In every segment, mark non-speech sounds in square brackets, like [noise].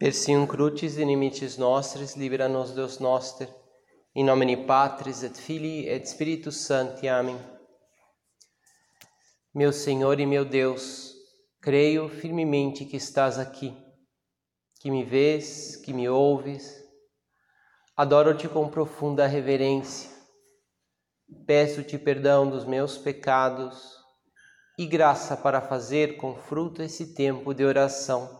Persium crucis inimicis nostris, libera nos Deus noster, in nomine Patris et Filii et Spiritus Sancti. Amém. Meu Senhor e meu Deus, creio firmemente que estás aqui, que me vês, que me ouves. Adoro-te com profunda reverência. Peço-te perdão dos meus pecados e graça para fazer com fruto esse tempo de oração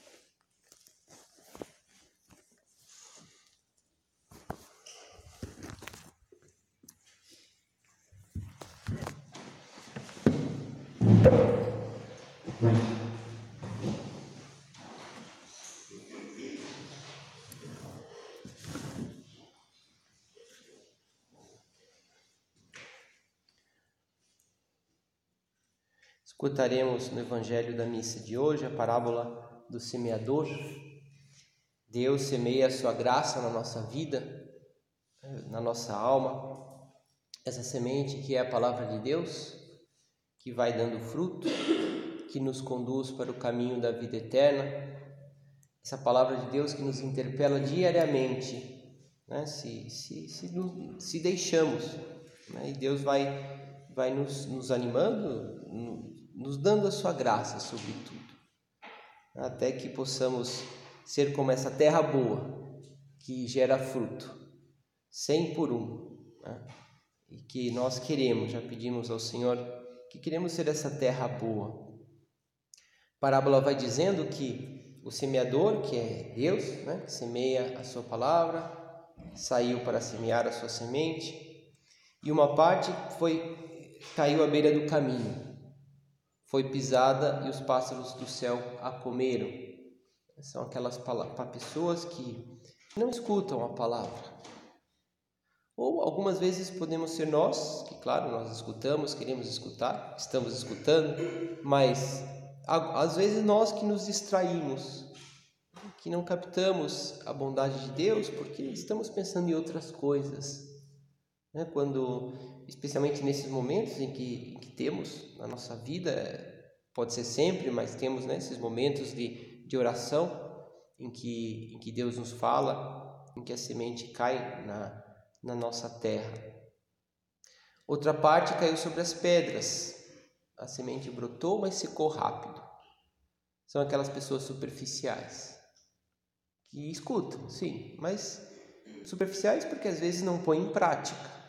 Escutaremos no Evangelho da missa de hoje a parábola do semeador. Deus semeia a sua graça na nossa vida, na nossa alma. Essa semente que é a palavra de Deus, que vai dando fruto, que nos conduz para o caminho da vida eterna. Essa palavra de Deus que nos interpela diariamente, né? se, se, se, se deixamos. Né? E Deus vai, vai nos, nos animando, nos dando a sua graça sobre tudo, até que possamos ser como essa terra boa que gera fruto, cem por um, né? e que nós queremos, já pedimos ao Senhor que queremos ser essa terra boa. A parábola vai dizendo que o semeador, que é Deus, né, que semeia a sua palavra, saiu para semear a sua semente, e uma parte foi caiu à beira do caminho foi pisada e os pássaros do céu a comeram. São aquelas pessoas que não escutam a palavra. Ou algumas vezes podemos ser nós, que claro, nós escutamos, queremos escutar, estamos escutando, mas às vezes nós que nos distraímos, que não captamos a bondade de Deus porque estamos pensando em outras coisas. Né? Quando, especialmente nesses momentos em que, em que temos na nossa vida, pode ser sempre, mas temos né, esses momentos de, de oração em que, em que Deus nos fala, em que a semente cai na, na nossa terra. Outra parte caiu sobre as pedras. A semente brotou, mas secou rápido. São aquelas pessoas superficiais que escutam, sim, mas superficiais porque às vezes não põem em prática.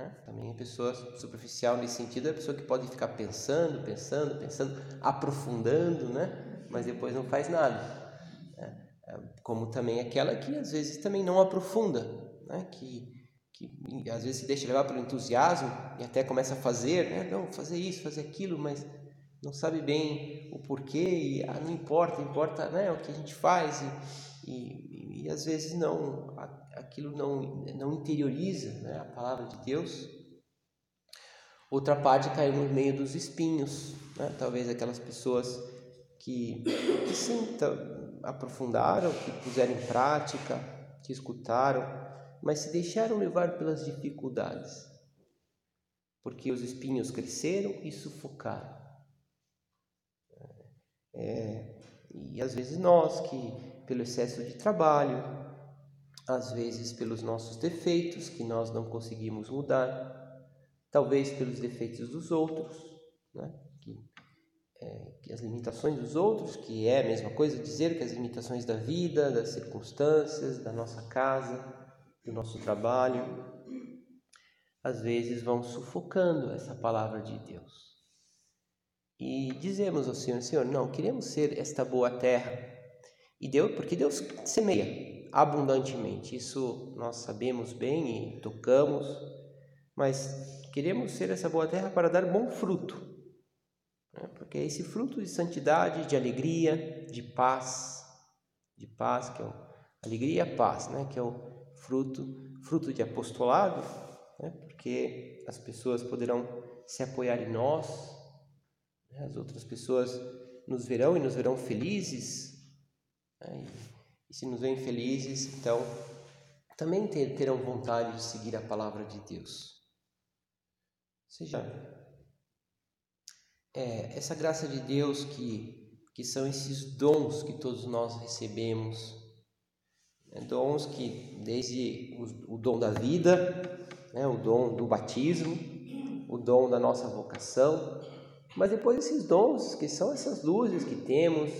Né? Também a pessoa superficial nesse sentido é a pessoa que pode ficar pensando, pensando, pensando, aprofundando, né? mas depois não faz nada. Né? Como também aquela que às vezes também não aprofunda, né? que, que às vezes se deixa levar pelo entusiasmo e até começa a fazer, né? não, fazer isso, fazer aquilo, mas não sabe bem o porquê e ah, não importa, importa né, o que a gente faz e, e, e às vezes não aquilo não, não interioriza né, a palavra de Deus. Outra parte caiu no meio dos espinhos, né? talvez aquelas pessoas que, que sim, aprofundaram, que puseram em prática, que escutaram, mas se deixaram levar pelas dificuldades, porque os espinhos cresceram e sufocaram. É, e às vezes nós que, pelo excesso de trabalho, às vezes pelos nossos defeitos que nós não conseguimos mudar, talvez pelos defeitos dos outros, né? que, é, que as limitações dos outros, que é a mesma coisa dizer que as limitações da vida, das circunstâncias, da nossa casa, do nosso trabalho, às vezes vão sufocando essa palavra de Deus. E dizemos ao Senhor, Senhor, não, queremos ser esta boa terra. E Deus, porque Deus semeia, abundantemente. Isso nós sabemos bem e tocamos, mas queremos ser essa boa terra para dar bom fruto, né? porque é esse fruto de santidade, de alegria, de paz, de paz que é o, alegria e paz, né? Que é o fruto, fruto de apostolado, né? Porque as pessoas poderão se apoiar em nós, né? as outras pessoas nos verão e nos verão felizes. Né? E se nos veem felizes, então também terão vontade de seguir a palavra de Deus. Ou seja, é, essa graça de Deus que, que são esses dons que todos nós recebemos, né? dons que desde o, o dom da vida, né? o dom do batismo, o dom da nossa vocação, mas depois esses dons que são essas luzes que temos,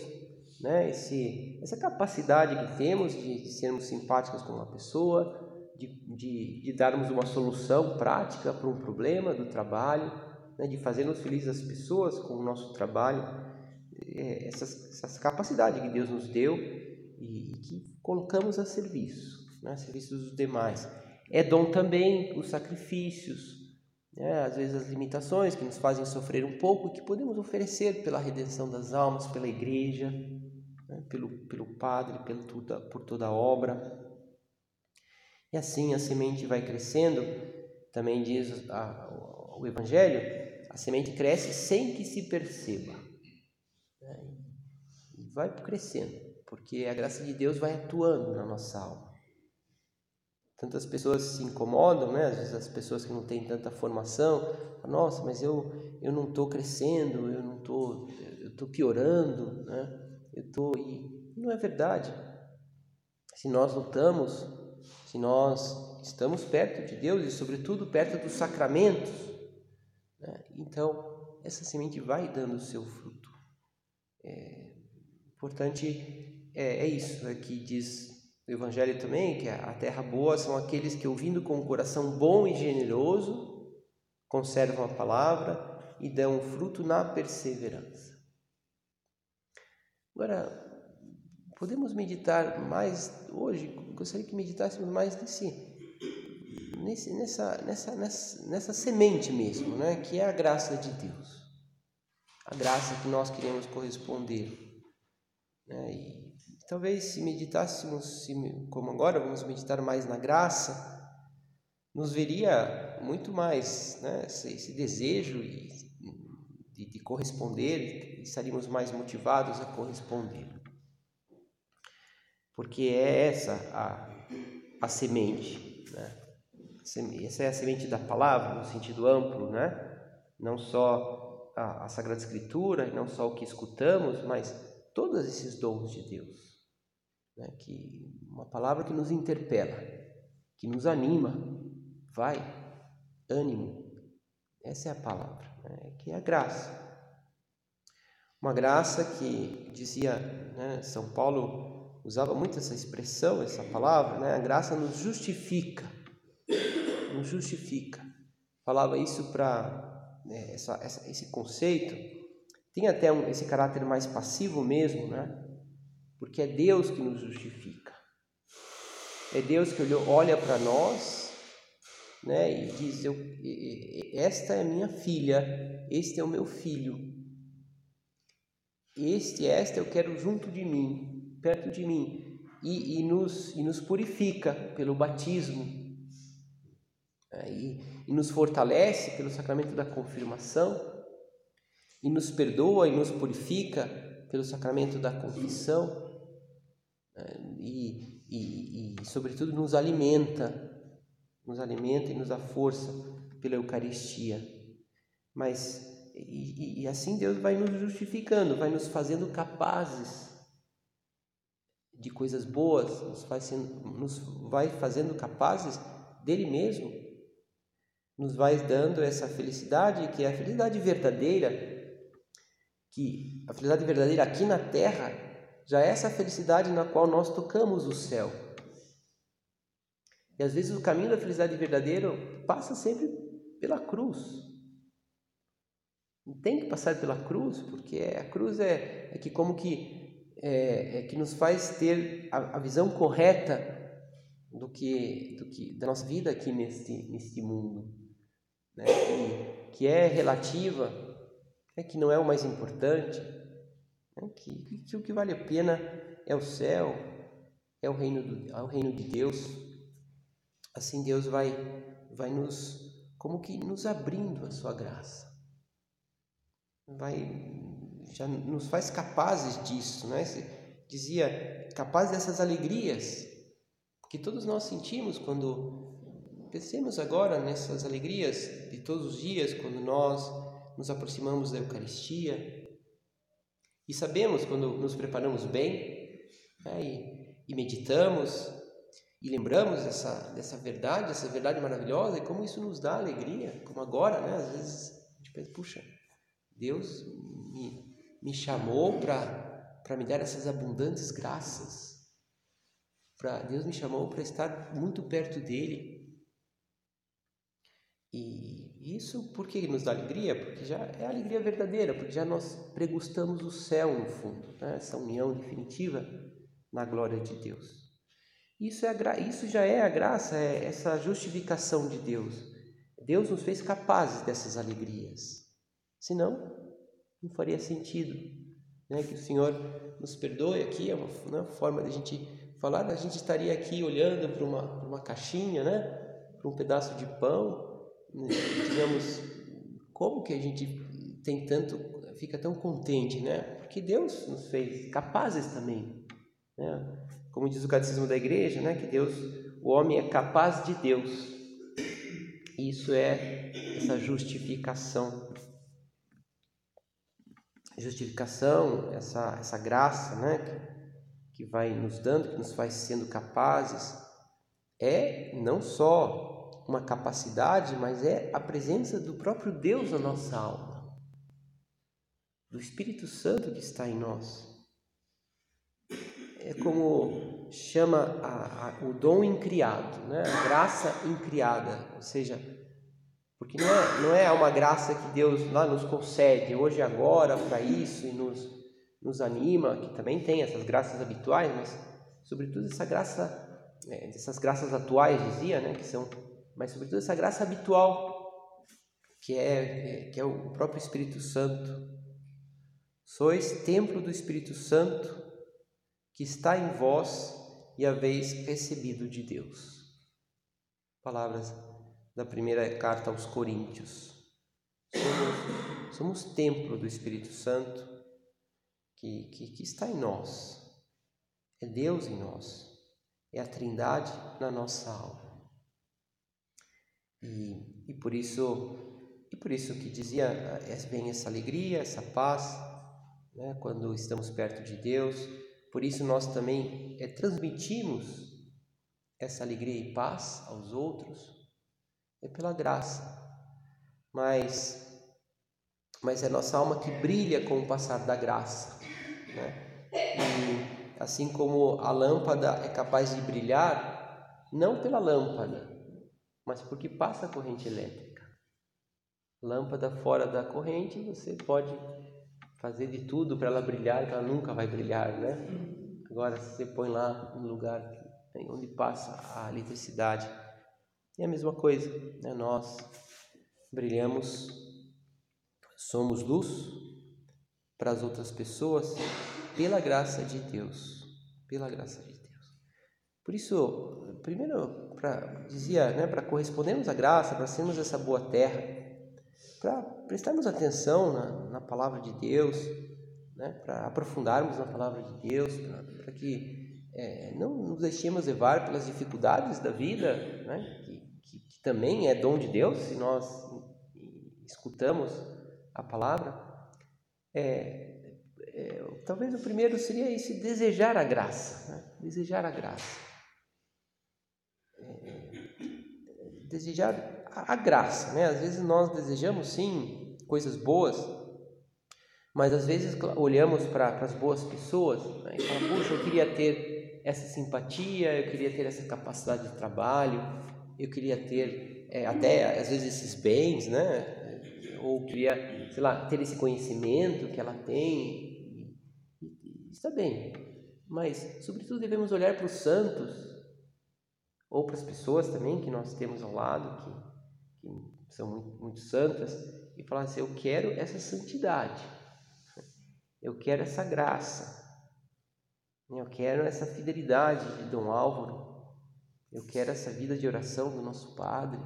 né? Esse, essa capacidade que temos de, de sermos simpáticos com uma pessoa, de, de, de darmos uma solução prática para um problema do trabalho, né? de fazermos felizes as pessoas com o nosso trabalho, é, essas, essas capacidades que Deus nos deu e, e que colocamos a serviço, né? a serviço dos demais. É dom também os sacrifícios, né? às vezes as limitações que nos fazem sofrer um pouco e que podemos oferecer pela redenção das almas, pela igreja, né? pelo, pelo Padre, pelo, toda, por toda a obra. E assim a semente vai crescendo, também diz a, o Evangelho, a semente cresce sem que se perceba. Né? E vai crescendo, porque a graça de Deus vai atuando na nossa alma. Tantas pessoas se incomodam, né? Às vezes as pessoas que não têm tanta formação, nossa, mas eu, eu não estou crescendo, eu não estou, eu estou piorando, né? Eu estou e não é verdade. Se nós lutamos, se nós estamos perto de Deus e sobretudo perto dos sacramentos, né? então essa semente vai dando o seu fruto. É importante é, é isso é que diz o Evangelho também, que a terra boa são aqueles que ouvindo com um coração bom e generoso conservam a palavra e dão fruto na perseverança. Agora, podemos meditar mais hoje, gostaria que meditássemos mais nesse, nesse, nessa, nessa, nessa, nessa semente mesmo, né? que é a graça de Deus. A graça que nós queremos corresponder. Né? E talvez se meditássemos, como agora vamos meditar mais na graça, nos veria muito mais né? esse, esse desejo e de, de corresponder, estaríamos mais motivados a corresponder. Porque é essa a, a semente, né? Essa é a semente da palavra, no sentido amplo, né? Não só a, a Sagrada Escritura, não só o que escutamos, mas todos esses dons de Deus. Né? Que uma palavra que nos interpela, que nos anima, vai, ânimo, essa é a palavra né, que é a graça. Uma graça que dizia né, São Paulo usava muito essa expressão, essa palavra, né, a graça nos justifica, nos justifica. Falava isso para né, essa, essa, esse conceito tem até um, esse caráter mais passivo mesmo, né? Porque é Deus que nos justifica. É Deus que olha para nós né, e diz: eu, Esta é minha filha, este é o meu filho. Este, esta eu quero junto de mim, perto de mim, e, e, nos, e nos purifica pelo batismo, né, e, e nos fortalece pelo sacramento da confirmação, e nos perdoa e nos purifica pelo sacramento da confissão, né, e, e, e, sobretudo, nos alimenta nos alimenta e nos dá força pela Eucaristia. Mas e, e, assim Deus vai nos justificando, vai nos fazendo capazes de coisas boas, nos, faz sendo, nos vai fazendo capazes dele mesmo, nos vai dando essa felicidade que é a felicidade verdadeira, que a felicidade verdadeira aqui na terra já é essa felicidade na qual nós tocamos o céu. E às vezes o caminho da felicidade verdadeira passa sempre pela cruz. Tem que passar pela cruz, porque a cruz é, é que como que é, é, que nos faz ter a, a, visão correta do que, do que da nossa vida aqui neste, neste mundo, né? que, que é relativa, é que não é o mais importante, né? que, que o que vale a pena é o céu, é o reino, do, é o reino de Deus. Assim Deus vai vai nos como que nos abrindo a sua graça. Vai já nos faz capazes disso, né? Dizia capaz dessas alegrias que todos nós sentimos quando pensemos agora nessas alegrias de todos os dias, quando nós nos aproximamos da Eucaristia e sabemos quando nos preparamos bem né, e, e meditamos e lembramos dessa, dessa verdade, essa verdade maravilhosa e como isso nos dá alegria, como agora, né? Às vezes a gente pensa, puxa, Deus me, me chamou para me dar essas abundantes graças. Pra, Deus me chamou para estar muito perto dele. E isso por que nos dá alegria? Porque já é alegria verdadeira, porque já nós pregustamos o céu no fundo, né? essa união definitiva na glória de Deus. Isso, é isso já é a graça, é essa justificação de Deus. Deus nos fez capazes dessas alegrias. Senão, não faria sentido. Né? Que o Senhor nos perdoe aqui, é uma, uma forma de a gente falar, a gente estaria aqui olhando para uma, uma caixinha, né? para um pedaço de pão, né? digamos, como que a gente tem tanto, fica tão contente, né? Porque Deus nos fez capazes também, né? Como diz o catecismo da igreja, né, que Deus, o homem é capaz de Deus. Isso é essa justificação. Justificação, essa, essa graça, né, que, que vai nos dando, que nos faz sendo capazes, é não só uma capacidade, mas é a presença do próprio Deus na nossa alma, do Espírito Santo que está em nós é como chama a, a, o dom incriado, né? a graça incriada, ou seja, porque não é, não é uma graça que Deus lá nos concede hoje e agora para isso e nos, nos anima, que também tem essas graças habituais, mas sobretudo essa graça, é, essas graças atuais dizia, né, que são, mas sobretudo essa graça habitual que é, é que é o próprio Espírito Santo. Sois templo do Espírito Santo que está em vós e haveis recebido de Deus. Palavras da primeira carta aos Coríntios. Somos, somos templo do Espírito Santo que, que, que está em nós. É Deus em nós. É a Trindade na nossa alma. E, e por isso e por isso que dizia é, vem essa alegria, essa paz, né, quando estamos perto de Deus por isso nós também é, transmitimos essa alegria e paz aos outros é pela graça. Mas mas é nossa alma que brilha com o passar da graça, né? E assim como a lâmpada é capaz de brilhar não pela lâmpada, mas porque passa a corrente elétrica. Lâmpada fora da corrente, você pode fazer de tudo para ela brilhar, que ela nunca vai brilhar, né? Agora, se você põe lá um lugar onde passa a eletricidade, é a mesma coisa, né? Nós brilhamos, somos luz para as outras pessoas pela graça de Deus, pela graça de Deus. Por isso, primeiro, para dizia, né, para correspondermos à graça, para sermos essa boa terra, para prestarmos atenção na, na palavra de Deus, né, para aprofundarmos na palavra de Deus, para que é, não nos deixemos levar pelas dificuldades da vida, né, que, que, que, também é dom de Deus se nós escutamos a palavra. É, é, talvez o primeiro seria esse desejar a graça, né, desejar a graça. É, desejar a, graça, né? Às vezes nós desejamos sim coisas boas, mas às vezes olhamos para as boas pessoas né? e falamos, puxa, eu queria ter essa simpatia, eu queria ter essa capacidade de trabalho, eu queria ter é, até às vezes esses bens, né? Ou queria, sei lá, ter esse conhecimento que ela tem. Está bem, mas sobretudo devemos olhar para os santos ou para as pessoas também que nós temos ao lado que que são muito, muito santas, e falar assim: Eu quero essa santidade, eu quero essa graça, eu quero essa fidelidade de Dom Álvaro, eu quero essa vida de oração do nosso Padre,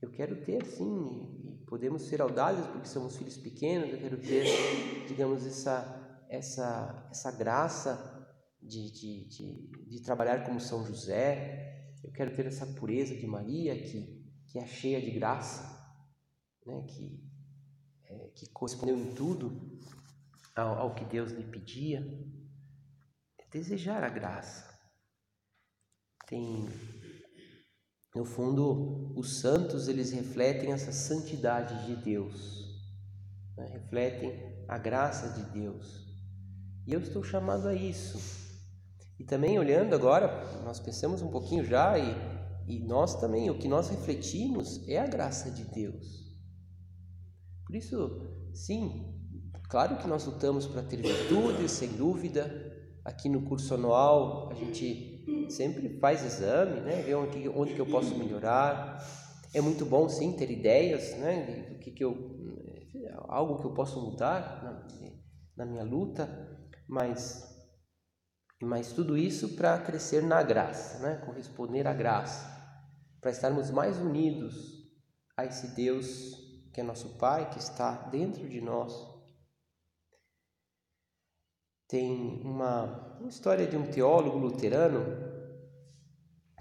eu quero ter sim, e podemos ser audazes porque somos filhos pequenos, eu quero ter, digamos, essa, essa, essa graça de, de, de, de trabalhar como São José, eu quero ter essa pureza de Maria que, que é cheia de graça, né? que, é, que correspondeu em tudo ao, ao que Deus lhe pedia. É desejar a graça. Tem, no fundo, os santos eles refletem essa santidade de Deus, né? refletem a graça de Deus. E eu estou chamado a isso. E também olhando agora, nós pensamos um pouquinho já e, e nós também, o que nós refletimos é a graça de Deus. Por isso, sim, claro que nós lutamos para ter virtudes, sem dúvida. Aqui no curso anual a gente sempre faz exame, né? Ver onde, onde que eu posso melhorar. É muito bom sim ter ideias, né? Do que, que eu algo que eu posso mudar na, na minha luta, mas mas tudo isso para crescer na graça, né? corresponder à graça, para estarmos mais unidos a esse Deus que é nosso Pai, que está dentro de nós. Tem uma, uma história de um teólogo luterano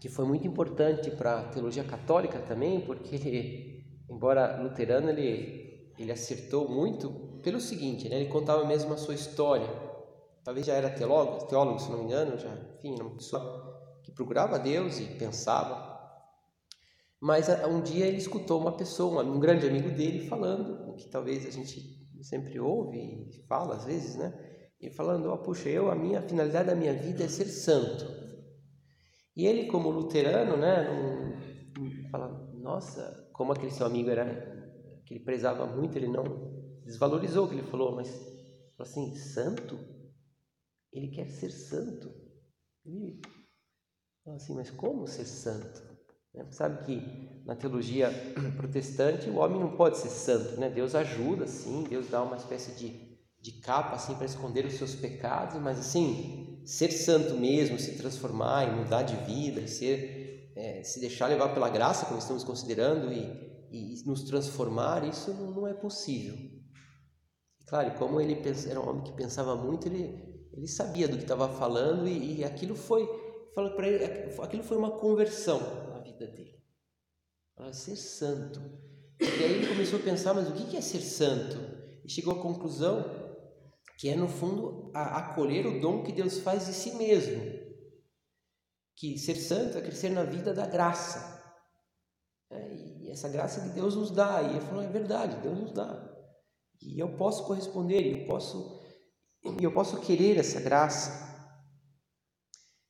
que foi muito importante para a teologia católica também, porque, [laughs] embora luterano, ele, ele acertou muito pelo seguinte, né? ele contava mesmo a sua história talvez já era teólogo, teólogo se não me engano, já, enfim, uma pessoa que procurava Deus e pensava. Mas ah, um dia ele escutou uma pessoa, um grande amigo dele, falando o que talvez a gente sempre ouve e fala às vezes, né? E falando, ó, oh, puxa, eu, a minha a finalidade da minha vida é ser santo. E ele, como luterano, né, não, fala, nossa, como aquele seu amigo era, que ele prezava muito, ele não desvalorizou o que ele falou, mas assim, santo? Ele quer ser santo. Fala assim, mas como ser santo? Né? Sabe que na teologia [clears throat] protestante o homem não pode ser santo, né? Deus ajuda, sim, Deus dá uma espécie de, de capa assim para esconder os seus pecados, mas assim, ser santo mesmo, se transformar e mudar de vida, ser, é, se deixar levar pela graça, como estamos considerando, e, e nos transformar, isso não, é possível. claro, como ele era um homem que pensava muito, ele ele sabia do que estava falando e, e, aquilo foi, falou para ele, aquilo foi uma conversão vida dele. Para ser santo. E aí ele começou a pensar, mas o que é ser santo? E chegou à conclusão que é no fundo acolher o dom que Deus faz de si mesmo. Que ser santo é crescer na vida da graça. É, e essa graça que Deus nos dá. E ele falou, é verdade, Deus nos dá. E eu posso corresponder, eu posso eu posso querer essa graça.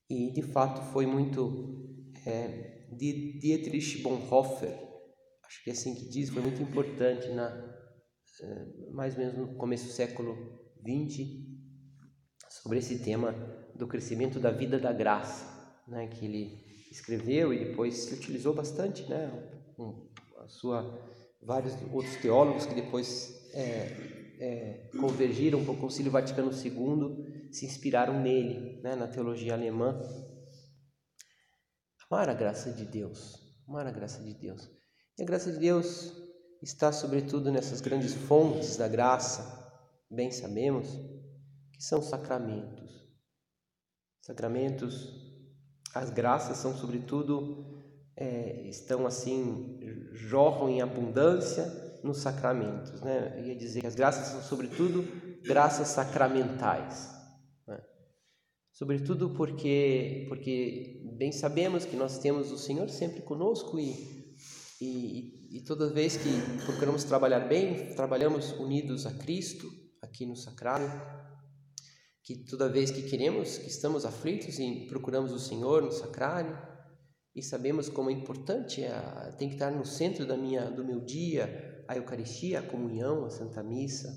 E de fato foi muito é, de Dietrich Bonhoeffer, acho que é assim que diz, foi muito importante na é, mais ou menos no começo do século XX sobre esse tema do crescimento da vida da graça, né, que ele escreveu e depois se utilizou bastante, né, com a sua vários outros teólogos que depois é, é, convergiram para o Concílio Vaticano II se inspiraram nele, né, na teologia alemã. Amar a graça de Deus, amar a graça de Deus. E a graça de Deus está sobretudo nessas grandes fontes da graça, bem sabemos, que são sacramentos. Sacramentos, as graças são sobretudo, é, estão assim, jorram em abundância nos sacramentos. Né? Eu ia dizer que as graças são, sobretudo, graças sacramentais. Né? Sobretudo porque, porque bem sabemos que nós temos o Senhor sempre conosco e, e, e toda vez que procuramos trabalhar bem, trabalhamos unidos a Cristo aqui no sacrário. Que toda vez que queremos, que estamos aflitos e procuramos o Senhor no sacrário, e sabemos como é importante, é, tem que estar no centro da minha, do meu dia, a Eucaristia, a comunhão, a Santa Missa.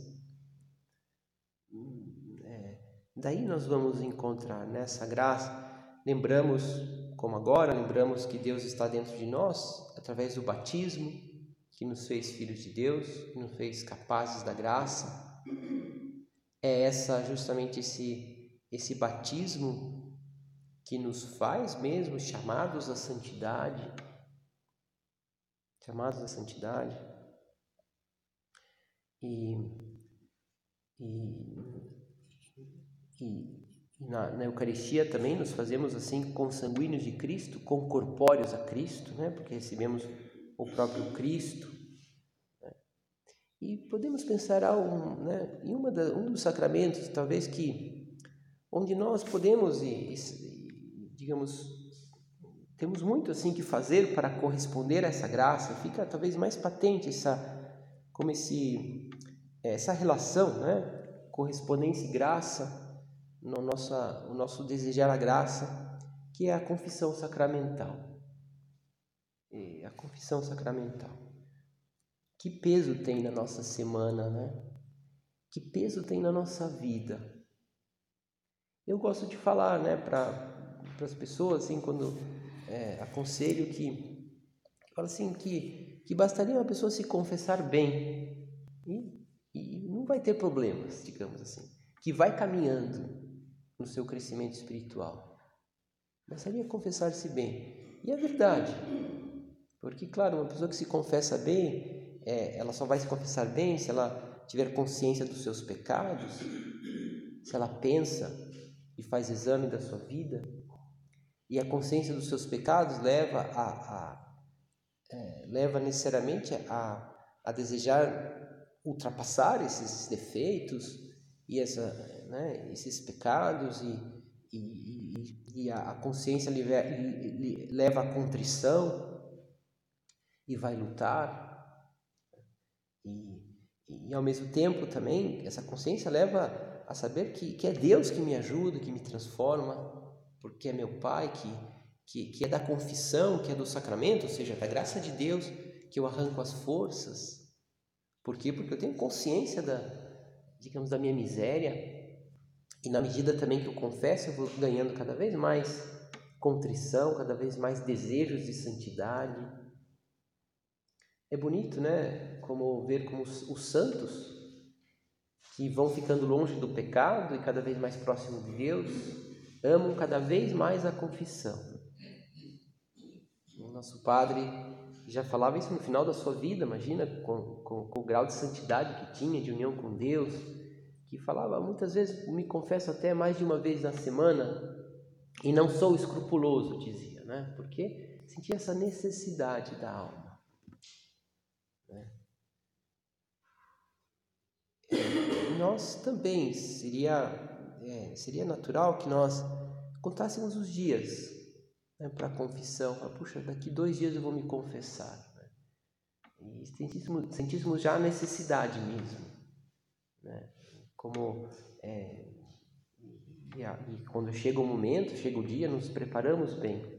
É, daí nós vamos encontrar nessa graça, lembramos, como agora, lembramos que Deus está dentro de nós através do batismo, que nos fez filhos de Deus, que nos fez capazes da graça. É essa justamente esse esse batismo que nos faz mesmo chamados à santidade, chamados à santidade. E, e, e, na, na, Eucaristia também nos fazemos assim consanguíneos de Cristo, concorpóreos a Cristo, né? porque recebemos o próprio Cristo. Né? E podemos pensar um, né, em uma da, um dos sacramentos, talvez que onde nós podemos e, e, digamos temos muito assim que fazer para corresponder a essa graça. Fica talvez mais patente essa como esse essa relação, né? Correspondência e graça no nossa, o nosso desejar a graça, que é a confissão sacramental. É a confissão sacramental. Que peso tem na nossa semana, né? Que peso tem na nossa vida? Eu gosto de falar, né, para as pessoas, assim, quando é, aconselho que, fala assim, que, que bastaria uma pessoa se confessar bem e, e não vai ter problemas, digamos assim, que vai caminhando, no seu crescimento espiritual. Bastaria confessar-se bem. E é verdade. Porque, claro, uma pessoa que se confessa bem, é, ela só vai se confessar bem se ela tiver consciência dos seus pecados, se ela pensa e faz exame da sua vida. E a consciência dos seus pecados leva a, a é, leva necessariamente a, a desejar ultrapassar esses defeitos e essa né, esses pecados e, e, e, a consciência leva à contrição e vai lutar. E, e ao mesmo tempo também essa consciência leva a saber que, que é Deus que me ajuda, que me transforma, porque é meu Pai, que, que, que é da confissão, que é do sacramento, ou seja, da graça de Deus, que eu arranco as forças. Por quê? Porque eu tenho consciência da, digamos, da minha miséria, e na medida também que eu confesso, eu vou ganhando cada vez mais contrição, cada vez mais desejos de santidade. É bonito, né? Como ver como os, os santos que vão ficando longe do pecado e cada vez mais próximo de Deus, amam cada vez mais a confissão. O nosso padre já falava isso no final da sua vida, imagina, com, com, com o grau de santidade que tinha, de união com Deus, que falava muitas vezes, me confesso até mais de uma vez na semana, e não sou escrupuloso, dizia, né? Porque sentia essa necessidade da alma. Né? Nós também seria é, seria natural que nós contássemos os dias né, para a confissão. Puxa, daqui dois dias eu vou me confessar. Né? E sentíssemos, sentíssemos já a necessidade mesmo. Né? Como é, e, e quando chega o momento, chega o dia, nos preparamos bem.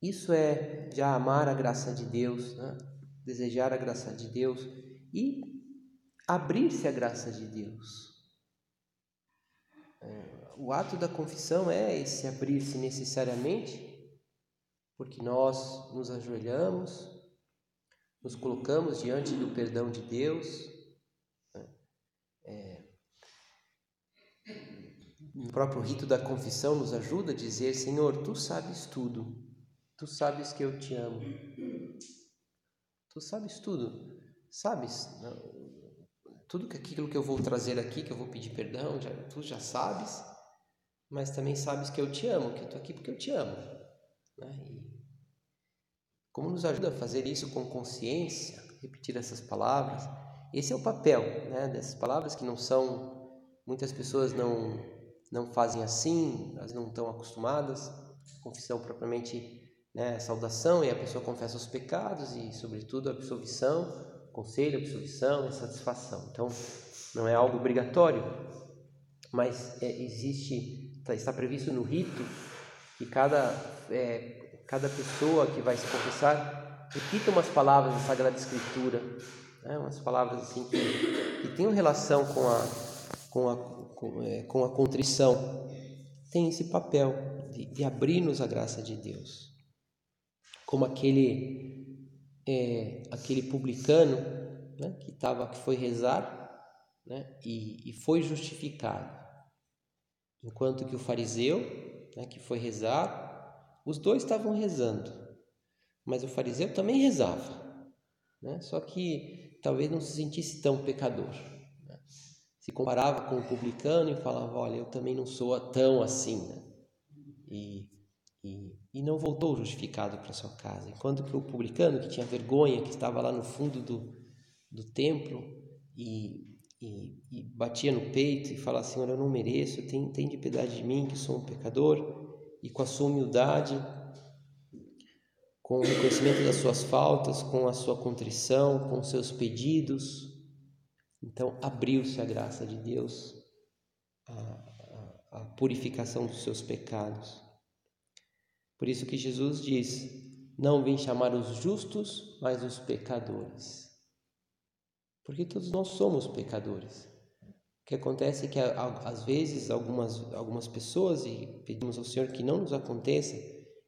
Isso é já amar a graça de Deus, né? desejar a graça de Deus e abrir-se à graça de Deus. É, o ato da confissão é esse abrir-se necessariamente, porque nós nos ajoelhamos, nos colocamos diante do perdão de Deus é, o próprio rito da confissão nos ajuda a dizer: Senhor, tu sabes tudo, tu sabes que eu te amo, tu sabes tudo, sabes tudo que aquilo que eu vou trazer aqui, que eu vou pedir perdão, já, tu já sabes, mas também sabes que eu te amo, que eu estou aqui porque eu te amo. Né? E como nos ajuda a fazer isso com consciência, repetir essas palavras? Esse é o papel né, dessas palavras que não são, muitas pessoas não, não fazem assim, elas não estão acostumadas. Confissão propriamente né, saudação e a pessoa confessa os pecados e, sobretudo, a absolvição, conselho, absolvição e satisfação. Então, não é algo obrigatório, mas é, existe, tá, está previsto no rito que cada, é, cada pessoa que vai se confessar repita umas palavras da Sagrada Escritura né? umas palavras assim que, que relação com a, com a, com, é, com a contrição, tem esse papel de, de abrir-nos a graça de Deus. Como aquele, é, aquele publicano né? que, tava, que foi rezar né? e, e foi justificado. Enquanto que o fariseu, né, que foi rezar, os dois estavam rezando, mas o fariseu também rezava, né? só que talvez não se sentisse tão pecador. Né? se comparava com o publicano e falava: Olha, eu também não sou tão assim. Né? E, e, e não voltou justificado para sua casa. Enquanto que o publicano, que tinha vergonha, que estava lá no fundo do, do templo e, e, e batia no peito e falava: Senhor, eu não mereço, tem, tem de piedade de mim, que sou um pecador. E com a sua humildade, com o reconhecimento das suas faltas, com a sua contrição, com seus pedidos, então, abriu-se a graça de Deus, a, a, a, purificação dos seus pecados. Por isso que Jesus diz: Não vim chamar os justos, mas os pecadores. Porque todos nós somos pecadores. O que acontece é que às vezes algumas, algumas pessoas, e pedimos ao Senhor que não nos aconteça,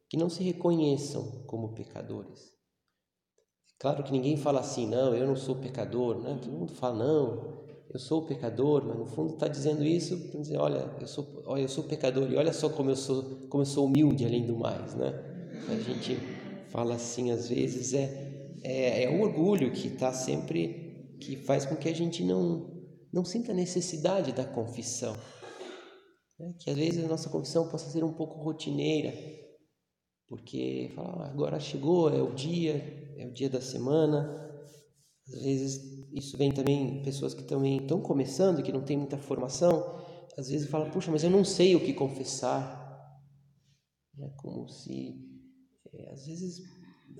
que não se reconheçam como pecadores. Claro que ninguém fala assim, não, eu não sou pecador, né? Todo mundo fala, não, eu sou pecador, mas no fundo está dizendo isso para dizer, olha, eu sou, olha, eu sou pecador e olha só como eu sou, como eu sou humilde além do mais, né? A gente fala assim às vezes é é, é o orgulho que está sempre que faz com que a gente não não sinta necessidade da confissão, né? que às vezes a nossa confissão possa ser um pouco rotineira, porque fala, ah, agora chegou, é o dia, é o dia da semana. Às vezes isso vem também pessoas que também estão começando, que não têm muita formação, às vezes fala, puxa, mas eu não sei o que confessar. É como se, é, às vezes,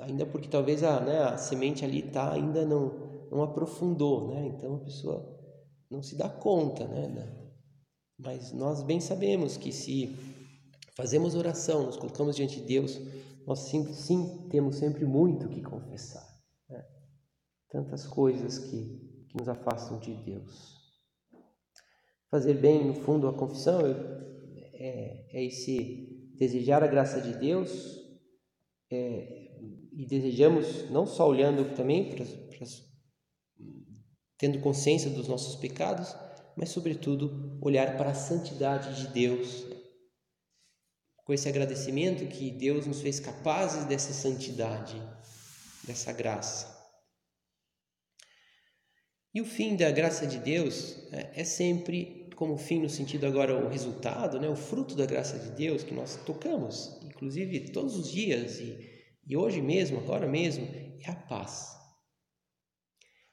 ainda porque talvez a, né, a semente ali tá ainda não, não aprofundou, né? Então a pessoa não se dá conta, né? Mas nós bem sabemos que se fazemos oração, nos colocamos diante de Deus, nós sim, sim temos sempre muito que confessar. Né? Tantas coisas que, que nos afastam de Deus. Fazer bem, no fundo, a confissão é, é esse desejar a graça de Deus é, e desejamos, não só olhando também, para, para, tendo consciência dos nossos pecados, mas, sobretudo, olhar para a santidade de Deus com esse agradecimento que Deus nos fez capazes dessa santidade, dessa graça. E o fim da graça de Deus é, é sempre como fim no sentido agora o resultado, né, o fruto da graça de Deus que nós tocamos, inclusive todos os dias e, e hoje mesmo, agora mesmo, é a paz.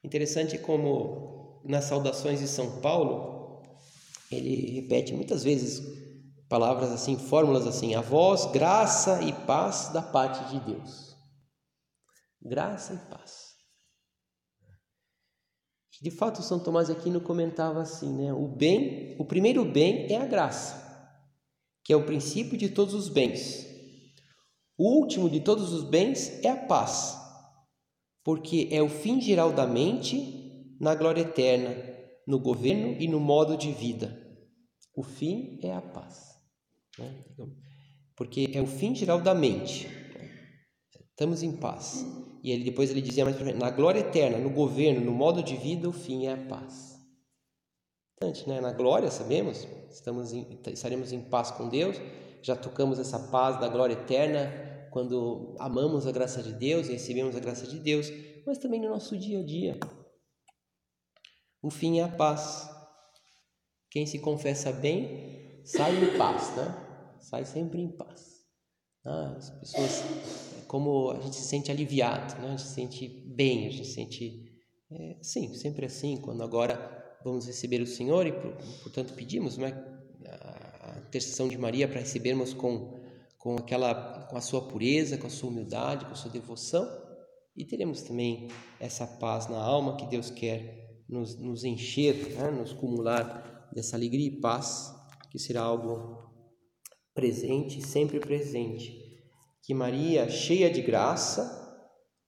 Interessante como nas saudações de São Paulo ele repete muitas vezes palavras assim, fórmulas assim: a voz, graça e paz da parte de Deus. Graça e paz. De fato, São Tomás Aquino comentava assim, né? O bem, o primeiro bem é a graça, que é o princípio de todos os bens. O último de todos os bens é a paz, porque é o fim geral da mente na glória eterna, no governo e no modo de vida. O fim é a paz. Né? Porque é o fim geral da mente. Estamos em paz. E ele depois ele dizia mais na glória eterna, no governo, no modo de vida, o fim é a paz. Importante, né? Na glória, sabemos, estamos em, estaremos em paz com Deus. Já tocamos essa paz da glória eterna quando amamos a graça de Deus e recebemos a graça de Deus, mas também no nosso dia a dia. O fim é a paz. Quem se confessa bem sai em paz, né? Sai sempre em paz. Ah, as pessoas, como a gente se sente aliviado, né? a gente se sente bem, a gente se sente, é, sim, sempre assim, quando agora vamos receber o Senhor e, portanto, pedimos né, a intercessão de Maria para recebermos com, com, aquela, com a sua pureza, com a sua humildade, com a sua devoção e teremos também essa paz na alma que Deus quer nos, nos encher, né? nos cumular dessa alegria e paz, que será algo presente, sempre presente. Que Maria, cheia de graça,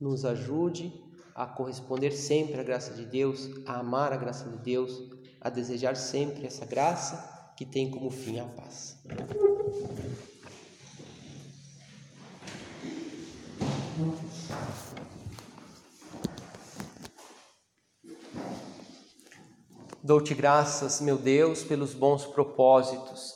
nos ajude a corresponder sempre à graça de Deus, a amar a graça de Deus, a desejar sempre essa graça que tem como fim a paz. Dou-te graças, meu Deus, pelos bons propósitos,